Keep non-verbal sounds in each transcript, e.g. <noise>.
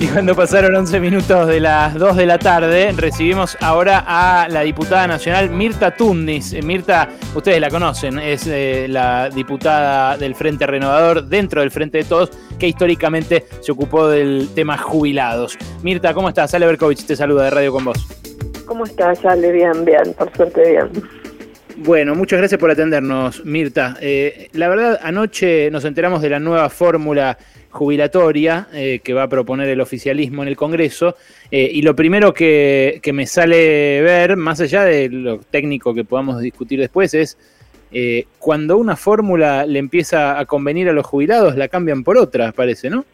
Y cuando pasaron 11 minutos de las 2 de la tarde, recibimos ahora a la diputada nacional Mirta Tundis. Eh, Mirta, ustedes la conocen, es eh, la diputada del Frente Renovador dentro del Frente de Todos, que históricamente se ocupó del tema jubilados. Mirta, ¿cómo estás? Ale Berkovich te saluda de Radio con vos. ¿Cómo estás, Ale? Bien, bien, por suerte bien. Bueno, muchas gracias por atendernos, Mirta. Eh, la verdad, anoche nos enteramos de la nueva fórmula jubilatoria eh, que va a proponer el oficialismo en el Congreso. Eh, y lo primero que, me sale ver, más allá de lo técnico que podamos discutir después, es eh, cuando una fórmula le empieza a convenir a los jubilados, la cambian por otra, parece, ¿no?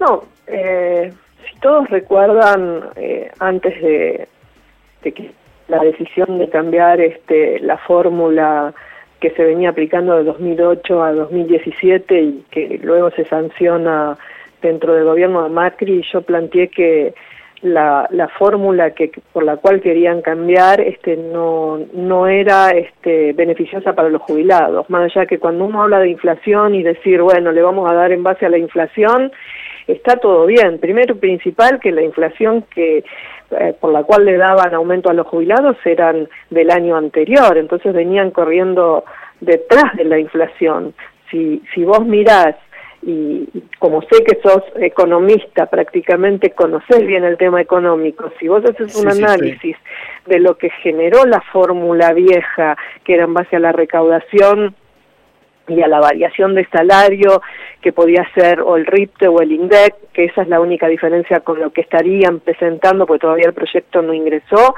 No, si todos recuerdan, antes de, de que la decisión de cambiar este, la fórmula que se venía aplicando de 2008 a 2017 y que luego se sanciona dentro del gobierno de Macri, yo planteé que la, la fórmula que por la cual querían cambiar este no no era este beneficiosa para los jubilados. Más allá que cuando uno habla de inflación y decir bueno le vamos a dar en base a la inflación está todo bien. Primero principal que la inflación que eh, por la cual le daban aumento a los jubilados eran del año anterior, entonces venían corriendo detrás de la inflación. Si, si vos mirás, y como sé que sos economista, prácticamente conocés bien el tema económico, si vos haces un análisis de lo que generó la fórmula vieja, que era en base a la recaudación y a la variación de salario que podía ser o el RIPTE o el INDEC, que esa es la única diferencia con lo que estarían presentando, porque todavía el proyecto no ingresó.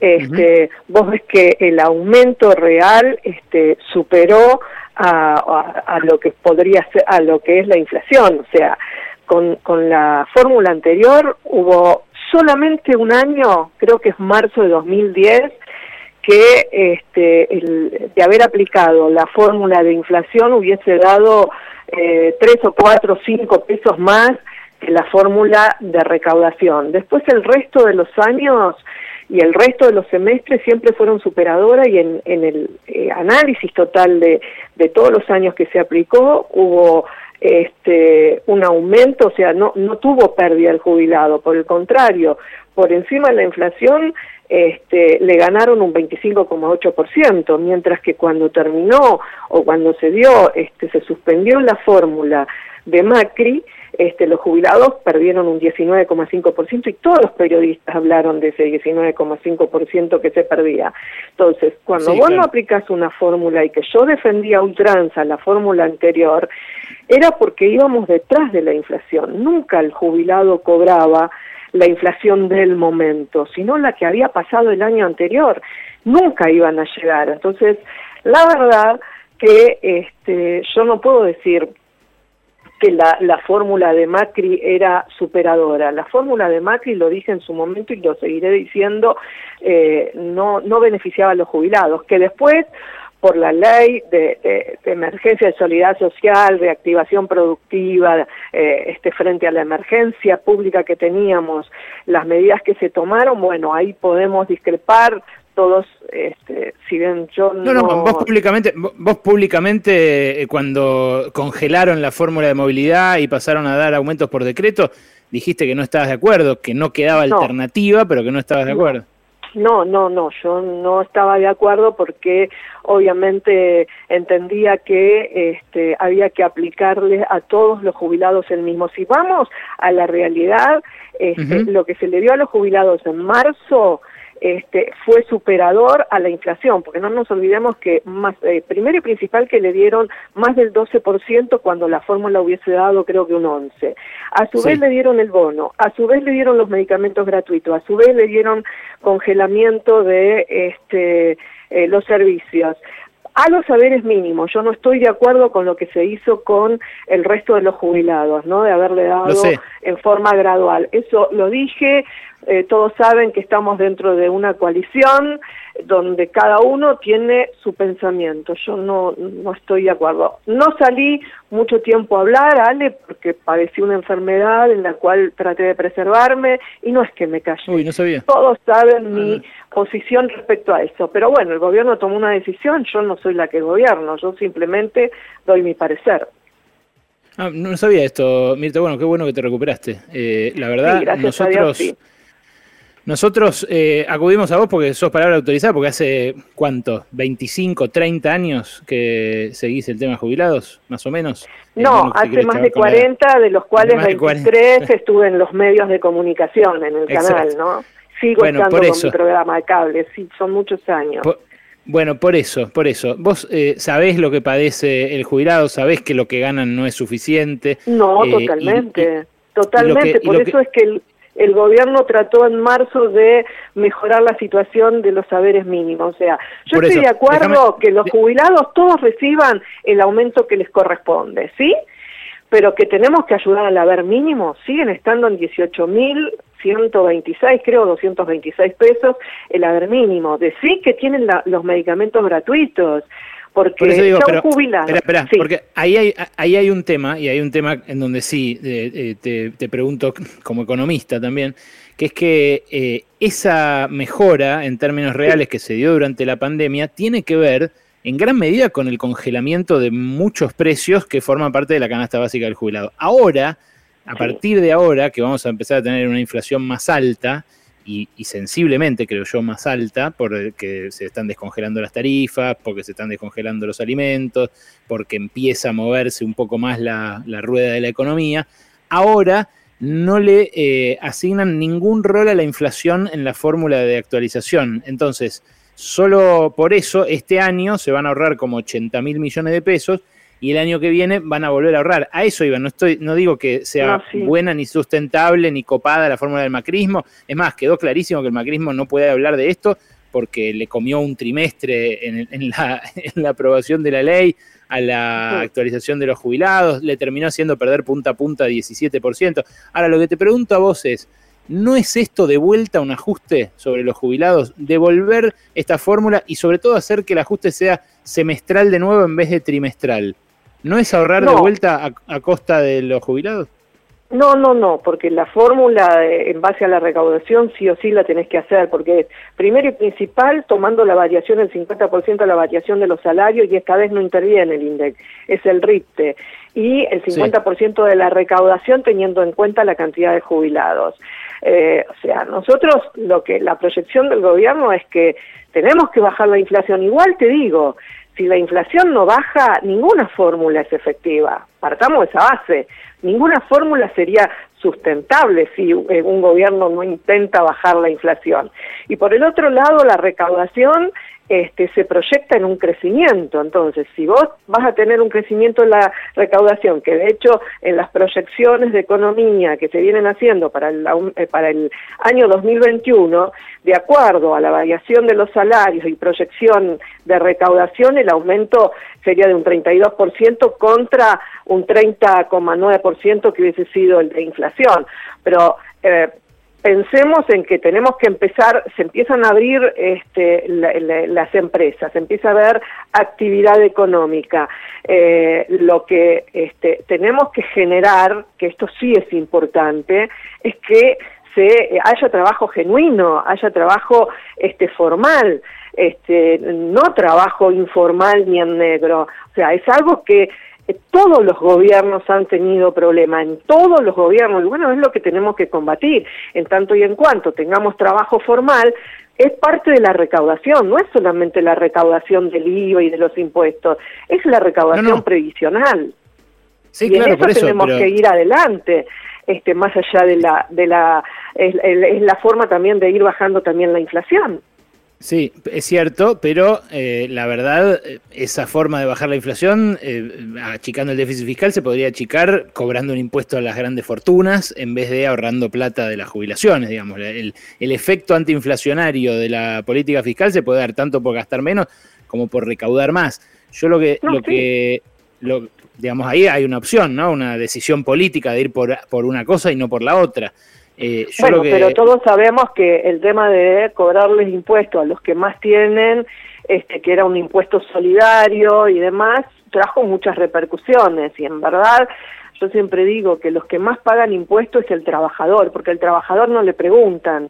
Este, Vos ves que el aumento real este, superó a, a, lo que podría ser, a lo que es la inflación. O sea, con, con la fórmula anterior hubo solamente un año, creo que es marzo de 2010, que este, de haber aplicado la fórmula de inflación hubiese dado eh, tres o cuatro o cinco pesos más que la fórmula de recaudación. Después el resto de los años y el resto de los semestres siempre fueron superadoras y en, en el eh, análisis total de, de todos los años que se aplicó hubo este, un aumento, o sea, no, no tuvo pérdida el jubilado, por el contrario, por encima de la inflación este, le ganaron un 25,8%, mientras que cuando terminó o cuando se dio, este, se suspendió la fórmula de Macri, este, los jubilados perdieron un 19,5% y todos los periodistas hablaron de ese 19,5% que se perdía. Entonces, cuando vos no aplicás una fórmula y que yo defendía ultranza la fórmula anterior, era porque íbamos detrás de la inflación. Nunca el jubilado cobraba la inflación del momento, sino la que había pasado el año anterior. Nunca iban a llegar. Entonces, la verdad que este, yo no puedo decir que la, la fórmula de Macri era superadora. La fórmula de Macri, lo dije en su momento y lo seguiré diciendo, eh, no, no beneficiaba a los jubilados, que después por la ley de, emergencia de solidaridad social, de activación productiva, eh, este, frente a la emergencia pública que teníamos, las medidas que se tomaron, bueno, ahí podemos discrepar todos, este, si bien yo no... No, vos públicamente, vos públicamente eh, cuando congelaron la fórmula de movilidad y pasaron a dar aumentos por decreto, dijiste que no estabas de acuerdo, que no quedaba alternativa, pero que no estabas de acuerdo. No, no, no, yo no estaba de acuerdo porque obviamente entendía que este, había que aplicarle a todos los jubilados el mismo. Si vamos a la realidad, este, lo que se le dio a los jubilados en marzo este, fue superador a la inflación, porque no nos olvidemos que más, eh, primero y principal que le dieron más del 12% cuando la fórmula hubiese dado creo que un 11. A su vez le dieron el bono, a su vez le dieron los medicamentos gratuitos, a su vez le dieron congelamiento de este eh, los servicios a los saberes mínimos. Yo no estoy de acuerdo con lo que se hizo con el resto de los jubilados, ¿no? De haberle dado en forma gradual. Eso lo dije, eh, todos saben que estamos dentro de una coalición donde cada uno tiene su pensamiento. Yo no, no estoy de acuerdo. No salí mucho tiempo a hablar, Ale, porque padecí una enfermedad en la cual traté de preservarme y no es que me callé. Uy, no sabía. Todos saben mi ah, posición respecto a eso. Pero bueno, el gobierno tomó una decisión, yo no soy la que gobierno, yo simplemente doy mi parecer. Ah, no sabía esto, Mirta. Bueno, qué bueno que te recuperaste. Eh, la verdad, nosotros, nosotros eh, acudimos a vos porque sos palabra autorizada, porque hace cuánto, 25, 30 años que seguís el tema de jubilados, más o menos. No, hace más de 40, de los cuales 23 estuve en los medios de comunicación, en el canal, ¿no? Sigo estando con mi programa de cable, sí, son muchos años. Bueno, por eso, por eso. Vos eh, sabés lo que padece el jubilado, sabés que lo que ganan no es suficiente. No, eh, totalmente, totalmente. por eso es que el, gobierno trató en marzo de mejorar la situación de los saberes mínimos. O sea, yo estoy de acuerdo que los jubilados todos reciban el aumento que les corresponde, ¿sí? Pero que tenemos que ayudar al haber mínimo, siguen estando en 18 mil 126, creo, 226 pesos el haber mínimo. Decir que tienen los medicamentos gratuitos, porque Por digo, pero, Espera, porque ahí hay, ahí hay un tema, y hay un tema en donde sí, te, te, pregunto como economista también, que es que eh, esa mejora en términos reales que se dio durante la pandemia tiene que ver en gran medida con el congelamiento de muchos precios que forman parte de la canasta básica del jubilado. Ahora, a partir de ahora, que vamos a empezar a tener una inflación más alta, y, sensiblemente, creo yo, más alta, porque se están descongelando las tarifas, porque se están descongelando los alimentos, porque empieza a moverse un poco más la, rueda de la economía, ahora no le eh, asignan ningún rol a la inflación en la fórmula de actualización. Entonces, solo por eso, este año se van a ahorrar como 80 mil millones de pesos y el año que viene van a volver a ahorrar. A eso iba, no, estoy, no digo que sea buena ni sustentable ni copada la fórmula del macrismo. Es más, quedó clarísimo que el macrismo no puede hablar de esto porque le comió un trimestre en, la, <laughs> en la, aprobación de la ley a la actualización de los jubilados, le terminó haciendo perder punta a punta 17%. Ahora, lo que te pregunto a vos es, ¿no es esto de vuelta un ajuste sobre los jubilados? Devolver esta fórmula y sobre todo hacer que el ajuste sea semestral de nuevo en vez de trimestral. ¿No es ahorrar de vuelta a, costa de los jubilados? No, no, no, porque la fórmula en base a la recaudación sí o sí la tenés que hacer, porque es primero y principal tomando la variación, el 50% de la variación de los salarios y esta vez no interviene el INDEC, es el RIPTE, y el 50% de la recaudación teniendo en cuenta la cantidad de jubilados. Eh, o sea, nosotros lo que la proyección del gobierno es que tenemos que bajar la inflación. Igual te digo, si la inflación no baja, ninguna fórmula es efectiva. Partamos de esa base. Ninguna fórmula sería sustentable si eh, un gobierno no intenta bajar la inflación. Y por el otro lado, la recaudación este, se proyecta en un crecimiento. Entonces, si vos vas a tener un crecimiento en la recaudación, que de hecho en las proyecciones de economía que se vienen haciendo para el, eh, para el año 2021, de acuerdo a la variación de los salarios y proyección de recaudación, el aumento sería de un 32% contra un 30,9% que hubiese sido el de inflación. Pero eh, pensemos en que tenemos que empezar, se empiezan a abrir este, las empresas, se empieza a ver actividad económica. Eh, lo que este, tenemos que generar, que esto sí es importante, es que se haya trabajo genuino, haya trabajo este, formal, este, no trabajo informal ni en negro. O sea, es algo que todos los gobiernos han tenido problemas, en todos los gobiernos, y bueno, es lo que tenemos que combatir, en tanto y en cuanto tengamos trabajo formal, es parte de la recaudación, no es solamente la recaudación del IVA y de los impuestos, es la recaudación previsional. Sí, y en eso, tenemos que ir adelante, este, más allá de la, de la, es la forma también de ir bajando también la inflación. Sí, es cierto, pero eh, la verdad, esa forma de bajar la inflación, eh, achicando el déficit fiscal, se podría achicar cobrando un impuesto a las grandes fortunas en vez de ahorrando plata de las jubilaciones, digamos. El, efecto antiinflacionario de la política fiscal se puede dar tanto por gastar menos como por recaudar más. Yo lo que, lo que, lo, digamos, ahí hay una opción, ¿no? Una decisión política de ir por, por una cosa y no por la otra. Eh, bueno, pero todos sabemos que el tema de cobrarles impuestos a los que más tienen, este, que era un impuesto solidario y demás, trajo muchas repercusiones. Y en verdad yo siempre digo que los que más pagan impuestos es el trabajador, porque al trabajador no le preguntan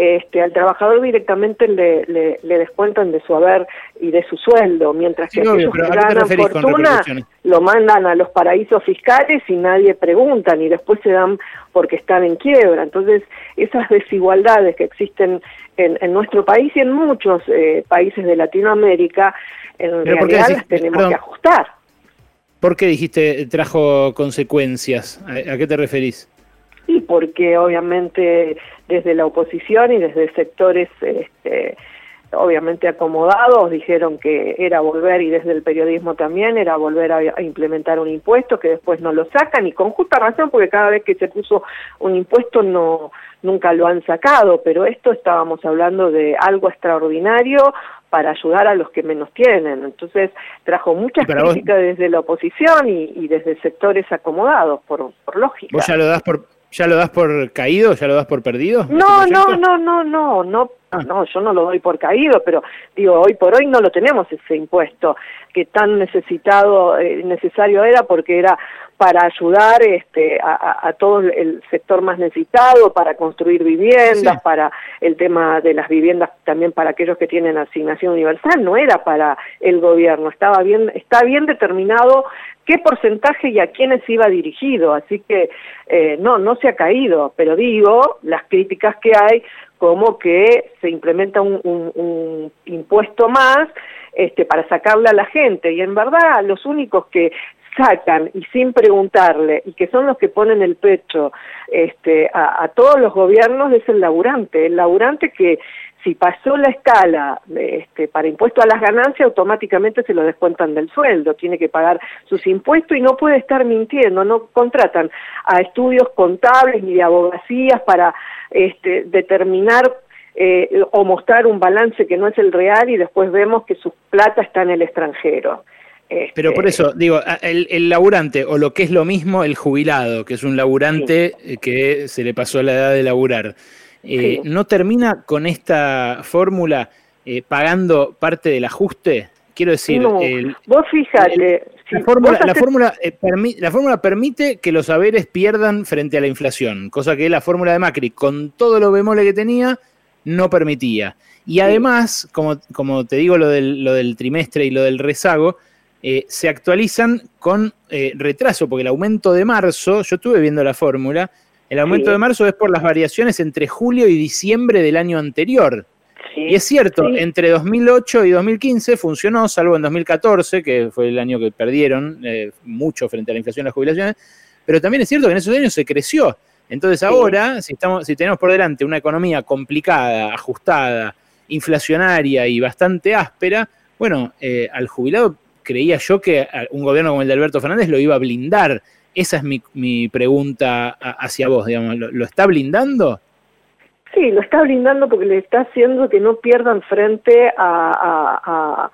este, al trabajador directamente le, le, descuentan de su haber y de su sueldo, mientras que aquellos que ganan fortuna lo mandan a los paraísos fiscales y nadie pregunta, ni después se dan porque están en quiebra. Entonces, esas desigualdades que existen en, nuestro país y en muchos eh, países de Latinoamérica, en realidad las tenemos que ajustar. ¿Por qué dijiste trajo consecuencias? ¿A, qué te referís? Y porque obviamente desde la oposición y desde sectores este, obviamente acomodados dijeron que era volver y desde el periodismo también era volver a, implementar un impuesto que después no lo sacan y con justa razón porque cada vez que se puso un impuesto no nunca lo han sacado pero esto estábamos hablando de algo extraordinario para ayudar a los que menos tienen. Entonces trajo muchas críticas desde la oposición y, desde sectores acomodados, por, por lógica. ¿Vos ya lo das por, ya lo das por caído? ¿Ya lo das por perdido? No, este no, no, no, no, no, ah. no, yo no lo doy por caído, pero digo, hoy por hoy no lo tenemos ese impuesto que tan necesitado, eh, necesario era porque era para ayudar este, a, todo el sector más necesitado, para construir viviendas, para el tema de las viviendas también para aquellos que tienen asignación universal, no era para el gobierno, estaba bien, está bien determinado qué porcentaje y a quiénes iba dirigido, así que eh, no, no se ha caído, pero digo, las críticas que hay como que se implementa un, un impuesto más este, para sacarle a la gente. Y en verdad los únicos que sacan y sin preguntarle y que son los que ponen el pecho este, a, todos los gobiernos es el laburante, el laburante que si pasó la escala este, para impuesto a las ganancias, automáticamente se lo descuentan del sueldo, tiene que pagar sus impuestos y no puede estar mintiendo, no contratan a estudios contables ni de abogacías para este, determinar eh, o mostrar un balance que no es el real y después vemos que su plata está en el extranjero. Pero por eso, digo, el, laburante, o lo que es lo mismo, el jubilado, que es un laburante que se le pasó la edad de laburar, eh, ¿no termina con esta fórmula eh, pagando parte del ajuste? Quiero decir, vos fíjate. la, fórmula, la, fórmula, la fórmula permite que los saberes pierdan frente a la inflación, cosa que la fórmula de Macri, con todo lo bemoles que tenía, no permitía. Y además, como, como te digo lo del, lo del trimestre y lo del rezago, eh, se actualizan con eh, retraso, porque el aumento de marzo, yo estuve viendo la fórmula, el aumento de marzo es por las variaciones entre julio y diciembre del año anterior. Y es cierto, entre 2008 y 2015 funcionó, salvo en 2014, que fue el año que perdieron eh, mucho frente a la inflación de las jubilaciones, pero también es cierto que en esos años se creció. Entonces ahora, si, estamos, si tenemos por delante una economía complicada, ajustada, inflacionaria y bastante áspera, bueno, al jubilado creía yo que un gobierno como el de Alberto Fernández lo iba a blindar. Esa es mi, pregunta hacia vos, digamos. ¿Lo, está blindando? Sí, lo está blindando porque le está haciendo que no pierdan frente a,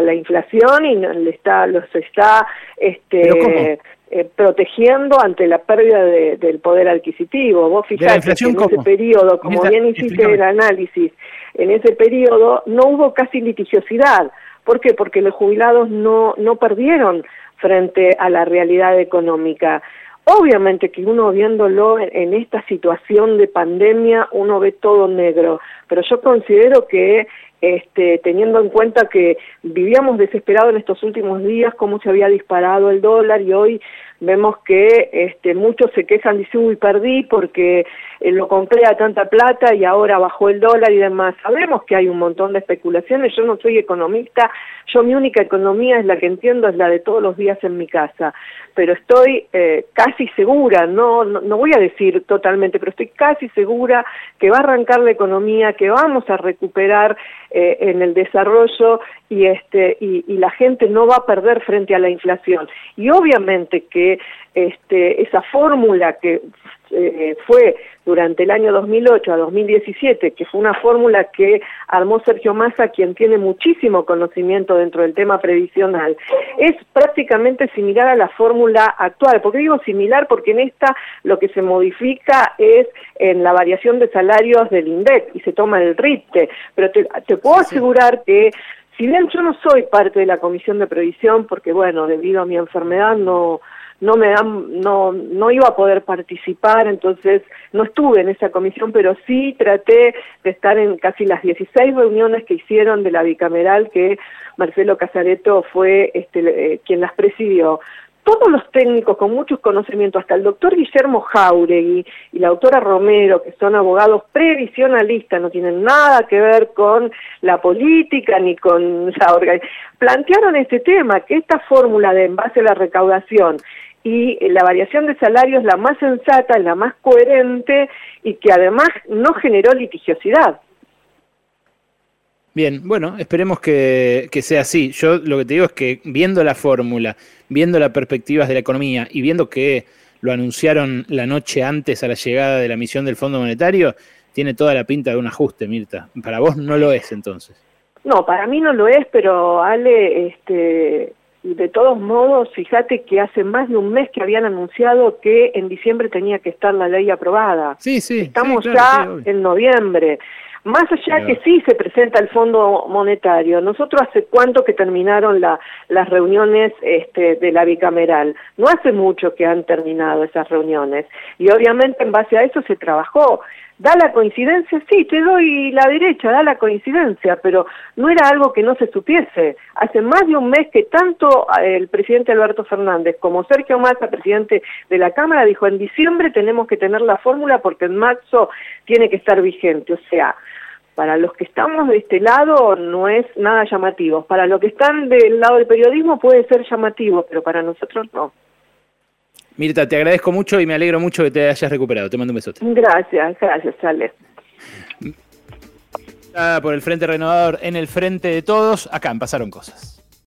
la inflación y le está, los está este, eh, protegiendo ante la pérdida del poder adquisitivo. Vos fijate que en ese periodo, como bien hiciste el análisis, en ese periodo no hubo casi litigiosidad. ¿Por qué? Porque los jubilados no, no perdieron frente a la realidad económica. Obviamente que uno viéndolo en, esta situación de pandemia, uno ve todo negro, pero yo considero que este, teniendo en cuenta que vivíamos desesperados en estos últimos días, cómo se había disparado el dólar y hoy vemos que este, muchos se quejan, dicen, uy, perdí porque eh, lo compré a tanta plata y ahora bajó el dólar y demás. Sabemos que hay un montón de especulaciones, yo no soy economista, yo mi única economía es la que entiendo, es la de todos los días en mi casa, pero estoy eh, casi segura, no, no, voy a decir totalmente, pero estoy casi segura que va a arrancar la economía, que vamos a recuperar eh, en el desarrollo y, este, y, y la gente no va a perder frente a la inflación. Y obviamente que este, esa fórmula que eh, fue durante el año 2008 a 2017, que fue una fórmula que armó Sergio Massa, quien tiene muchísimo conocimiento dentro del tema previsional, es prácticamente similar a la fórmula actual. ¿Por qué digo similar? Porque en esta lo que se modifica es en la variación de salarios del INDEC y se toma el RITE, pero te, te puedo asegurar que si bien yo no soy parte de la comisión de previsión, porque bueno, debido a mi enfermedad no no me dan, no, no iba a poder participar, entonces no estuve en esa comisión, pero sí traté de estar en casi las 16 reuniones que hicieron de la bicameral que Marcelo Casareto fue este, eh, quien las presidió todos los técnicos con muchos conocimientos, hasta el doctor Guillermo Jauregui y la autora Romero, que son abogados previsionalistas, no tienen nada que ver con la política ni con la organización, plantearon este tema, que esta fórmula de en base a la recaudación y la variación de salario es la más sensata, es la más coherente y que además no generó litigiosidad. Bien, bueno, esperemos que, sea así. Yo lo que te digo es que viendo la fórmula, viendo las perspectivas de la economía y viendo que lo anunciaron la noche antes a la llegada de la misión del Fondo Monetario, tiene toda la pinta de un ajuste, Mirta. Para vos no lo es entonces. No, para mí no lo es, pero Ale, este, de todos modos, fíjate que hace más de un mes que habían anunciado que en diciembre tenía que estar la ley aprobada. Sí, sí. Estamos ya en noviembre. Más allá que sí se presenta el Fondo Monetario, nosotros hace cuánto que terminaron las reuniones este, de la bicameral, no hace mucho que han terminado esas reuniones. Y obviamente en base a eso se trabajó. Da la coincidencia, sí, te doy la derecha, da la coincidencia, pero no era algo que no se supiese. Hace más de un mes que tanto eh, el presidente Alberto Fernández como Sergio Massa, presidente de la Cámara, dijo en diciembre tenemos que tener la fórmula porque en marzo tiene que estar vigente. O sea, para los que estamos de este lado no es nada llamativo. Para los que están del lado del periodismo puede ser llamativo, pero para nosotros no. Mirta, te agradezco mucho y me alegro mucho que te hayas recuperado. Te mando un besote. Gracias, gracias, Ale. Por el Frente Renovador en el frente de todos, acá Pasaron Cosas.